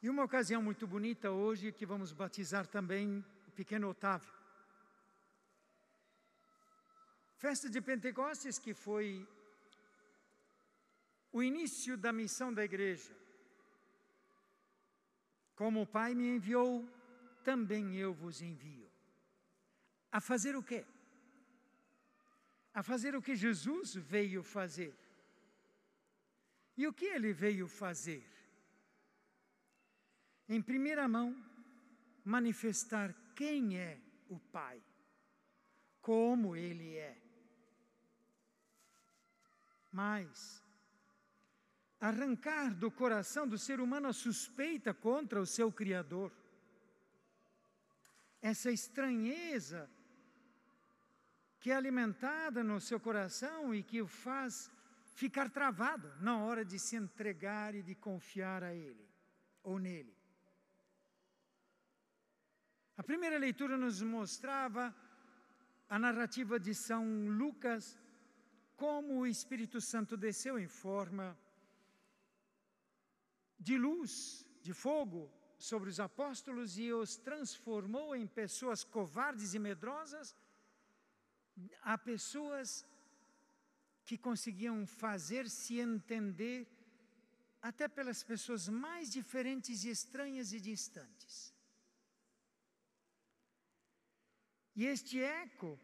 E uma ocasião muito bonita hoje que vamos batizar também o pequeno Otávio. Festa de Pentecostes que foi o início da missão da igreja. Como o Pai me enviou, também eu vos envio. A fazer o quê? A fazer o que Jesus veio fazer. E o que ele veio fazer? Em primeira mão, manifestar quem é o Pai, como ele é. Mas, arrancar do coração do ser humano a suspeita contra o seu Criador, essa estranheza que é alimentada no seu coração e que o faz ficar travado na hora de se entregar e de confiar a Ele ou nele. A primeira leitura nos mostrava a narrativa de São Lucas, como o Espírito Santo desceu em forma de luz, de fogo, sobre os apóstolos e os transformou em pessoas covardes e medrosas a pessoas que conseguiam fazer-se entender até pelas pessoas mais diferentes e estranhas e distantes. E este eco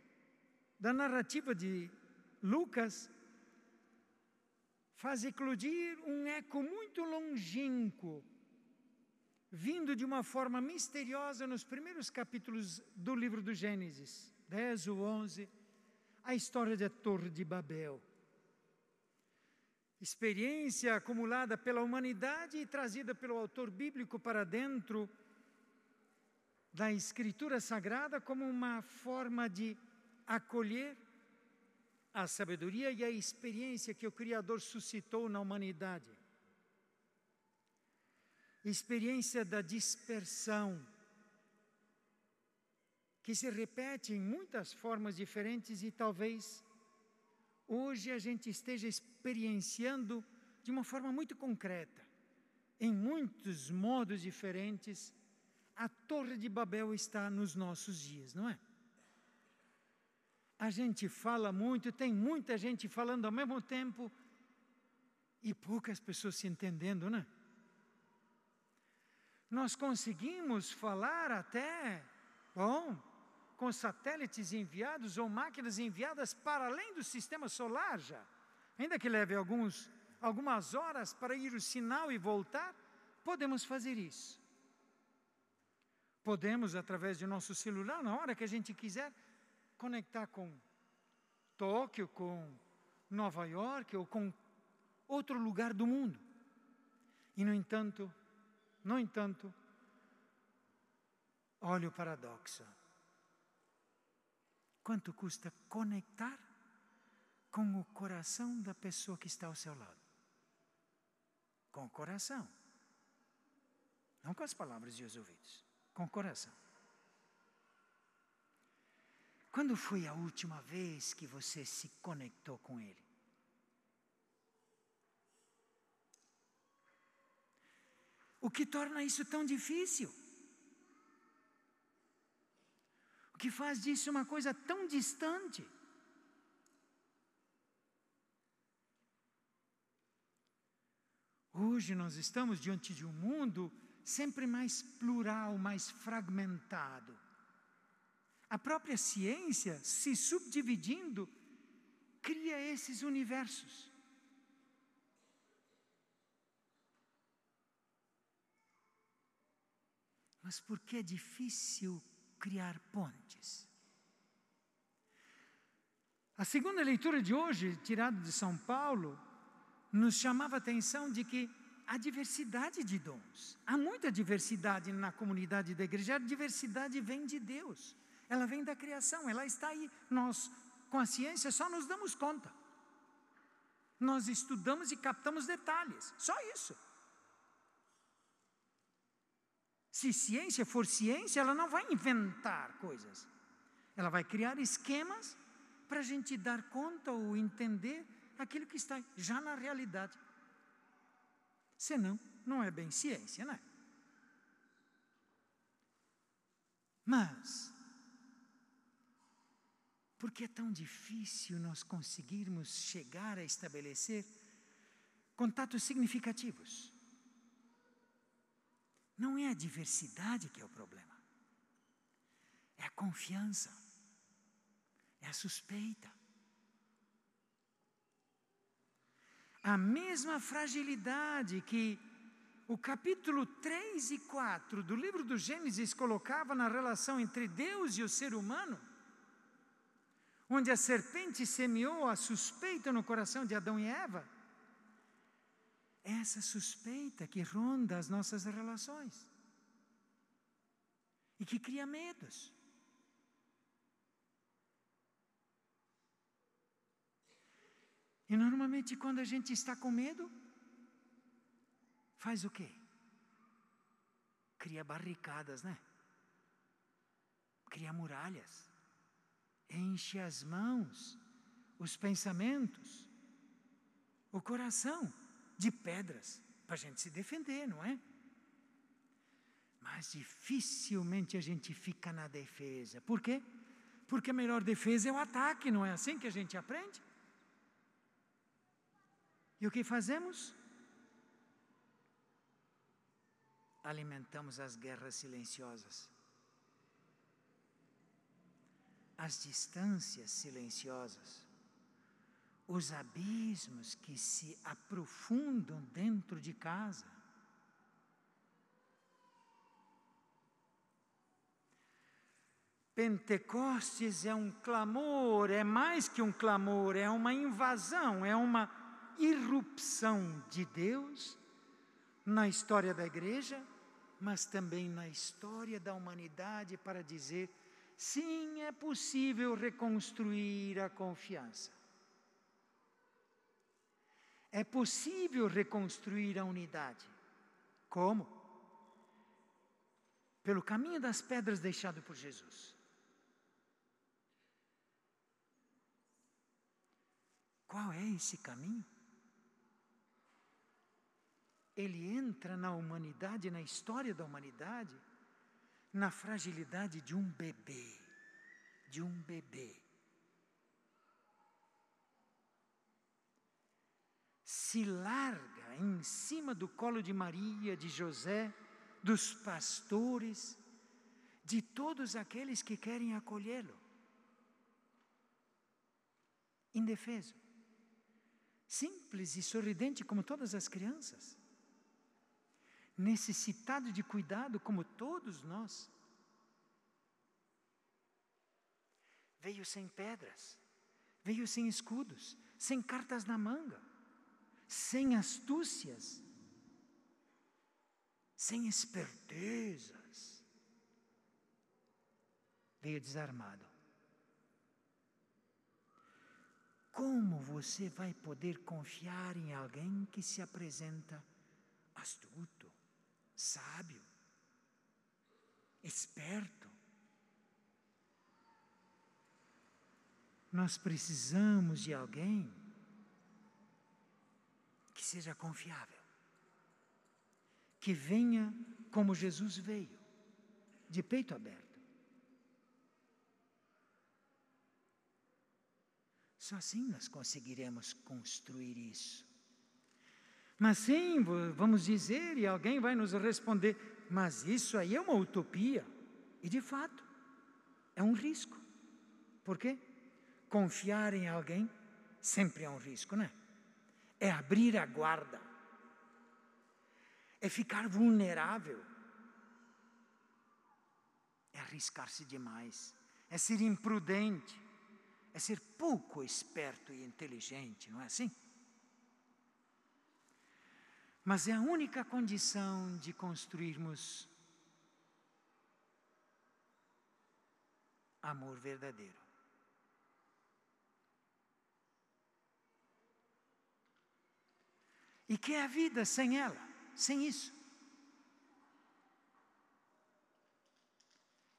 da narrativa de Lucas faz eclodir um eco muito longínquo, vindo de uma forma misteriosa nos primeiros capítulos do livro do Gênesis, 10 ou 11, a história da Torre de Babel experiência acumulada pela humanidade e trazida pelo autor bíblico para dentro da Escritura Sagrada como uma forma de acolher a sabedoria e a experiência que o Criador suscitou na humanidade. Experiência da dispersão, que se repete em muitas formas diferentes e talvez hoje a gente esteja experienciando de uma forma muito concreta, em muitos modos diferentes, a Torre de Babel está nos nossos dias, não é? A gente fala muito, tem muita gente falando ao mesmo tempo e poucas pessoas se entendendo, né? Nós conseguimos falar até, bom, com satélites enviados ou máquinas enviadas para além do sistema solar já. Ainda que leve alguns, algumas horas para ir o sinal e voltar, podemos fazer isso. Podemos, através de nosso celular, na hora que a gente quiser, conectar com Tóquio, com Nova York ou com outro lugar do mundo. E, no entanto, no entanto, olha o paradoxo. Quanto custa conectar com o coração da pessoa que está ao seu lado? Com o coração. Não com as palavras e os ouvidos, com o coração. Quando foi a última vez que você se conectou com Ele? O que torna isso tão difícil? Que faz disso uma coisa tão distante. Hoje nós estamos diante de um mundo sempre mais plural, mais fragmentado. A própria ciência, se subdividindo, cria esses universos. Mas por que é difícil criar pontes. A segunda leitura de hoje, tirada de São Paulo, nos chamava a atenção de que há diversidade de dons. Há muita diversidade na comunidade da igreja. A diversidade vem de Deus. Ela vem da criação, ela está aí. Nós, com a ciência, só nos damos conta. Nós estudamos e captamos detalhes. Só isso. Se ciência for ciência, ela não vai inventar coisas. Ela vai criar esquemas para a gente dar conta ou entender aquilo que está já na realidade. Senão, não é bem ciência, não é? Mas, por que é tão difícil nós conseguirmos chegar a estabelecer contatos significativos? Não é a diversidade que é o problema, é a confiança, é a suspeita. A mesma fragilidade que o capítulo 3 e 4 do livro do Gênesis colocava na relação entre Deus e o ser humano, onde a serpente semeou a suspeita no coração de Adão e Eva, essa suspeita que ronda as nossas relações e que cria medos. E normalmente, quando a gente está com medo, faz o quê? Cria barricadas, né? Cria muralhas, enche as mãos, os pensamentos, o coração de pedras para a gente se defender, não é? Mas dificilmente a gente fica na defesa. Por quê? Porque a melhor defesa é o ataque, não é assim que a gente aprende? E o que fazemos? Alimentamos as guerras silenciosas, as distâncias silenciosas os abismos que se aprofundam dentro de casa. Pentecostes é um clamor, é mais que um clamor, é uma invasão, é uma irrupção de Deus na história da igreja, mas também na história da humanidade para dizer: sim, é possível reconstruir a confiança. É possível reconstruir a unidade. Como? Pelo caminho das pedras deixado por Jesus. Qual é esse caminho? Ele entra na humanidade, na história da humanidade, na fragilidade de um bebê, de um bebê. Se larga em cima do colo de Maria, de José, dos pastores, de todos aqueles que querem acolhê-lo. Indefeso, simples e sorridente como todas as crianças, necessitado de cuidado como todos nós. Veio sem pedras, veio sem escudos, sem cartas na manga sem astúcias, sem espertezas. Veio desarmado. Como você vai poder confiar em alguém que se apresenta astuto, sábio, esperto? Nós precisamos de alguém que seja confiável, que venha como Jesus veio, de peito aberto. Só assim nós conseguiremos construir isso. Mas sim, vamos dizer, e alguém vai nos responder, mas isso aí é uma utopia. E de fato, é um risco. Por quê? Confiar em alguém sempre é um risco, não é? É abrir a guarda, é ficar vulnerável, é arriscar-se demais, é ser imprudente, é ser pouco esperto e inteligente, não é assim? Mas é a única condição de construirmos amor verdadeiro. E que é a vida sem ela, sem isso?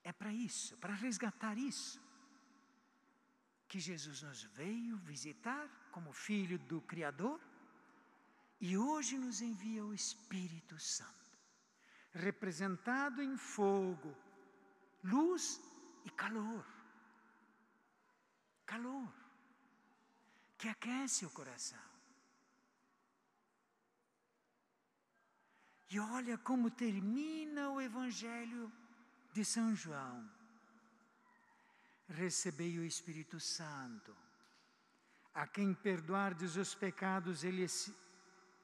É para isso, para resgatar isso, que Jesus nos veio visitar como filho do Criador E hoje nos envia o Espírito Santo, representado em fogo, luz e calor. Calor, que aquece o coração. E olha como termina o Evangelho de São João. Recebei o Espírito Santo. A quem perdoardes os pecados, eles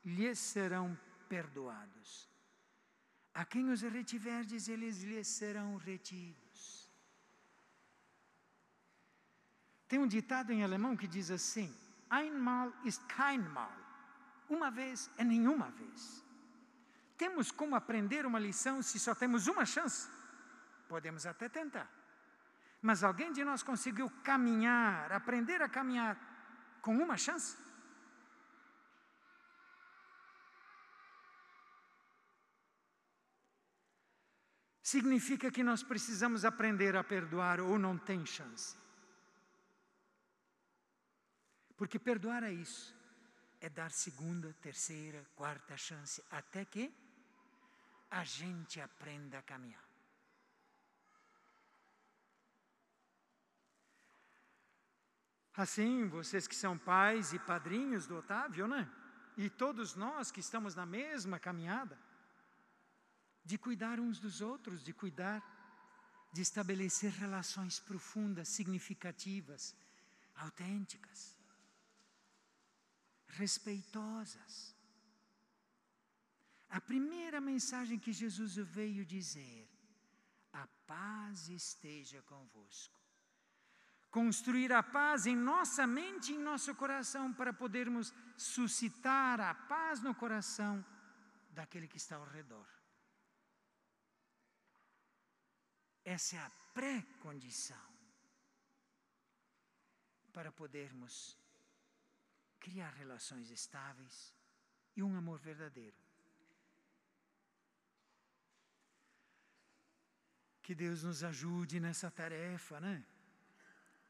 lhes serão perdoados. A quem os retiverdes, eles lhes serão retidos. Tem um ditado em alemão que diz assim: Einmal ist keinmal. Uma vez é nenhuma vez. Temos como aprender uma lição se só temos uma chance? Podemos até tentar. Mas alguém de nós conseguiu caminhar, aprender a caminhar com uma chance? Significa que nós precisamos aprender a perdoar ou não tem chance. Porque perdoar é isso, é dar segunda, terceira, quarta chance, até que a gente aprenda a caminhar. Assim, vocês que são pais e padrinhos do Otávio, né? E todos nós que estamos na mesma caminhada, de cuidar uns dos outros, de cuidar, de estabelecer relações profundas, significativas, autênticas, respeitosas. A primeira mensagem que Jesus veio dizer: a paz esteja convosco. Construir a paz em nossa mente e em nosso coração para podermos suscitar a paz no coração daquele que está ao redor. Essa é a pré-condição para podermos criar relações estáveis e um amor verdadeiro. Que Deus nos ajude nessa tarefa, né?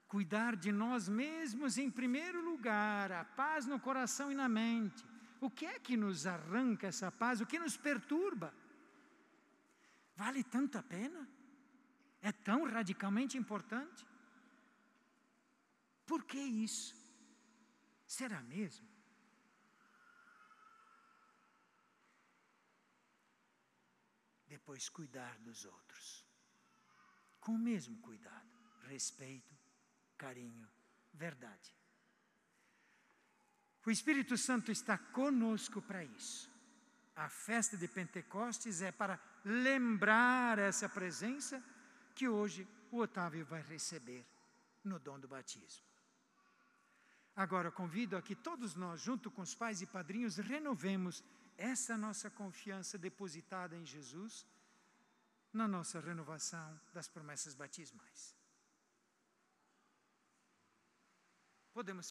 Cuidar de nós mesmos em primeiro lugar, a paz no coração e na mente. O que é que nos arranca essa paz? O que nos perturba? Vale tanto a pena? É tão radicalmente importante? Por que isso? Será mesmo? Depois, cuidar dos outros com o mesmo cuidado, respeito, carinho, verdade. O Espírito Santo está conosco para isso. A festa de Pentecostes é para lembrar essa presença que hoje o Otávio vai receber no dom do batismo. Agora convido a que todos nós, junto com os pais e padrinhos, renovemos essa nossa confiança depositada em Jesus na nossa renovação das promessas batismais. Podemos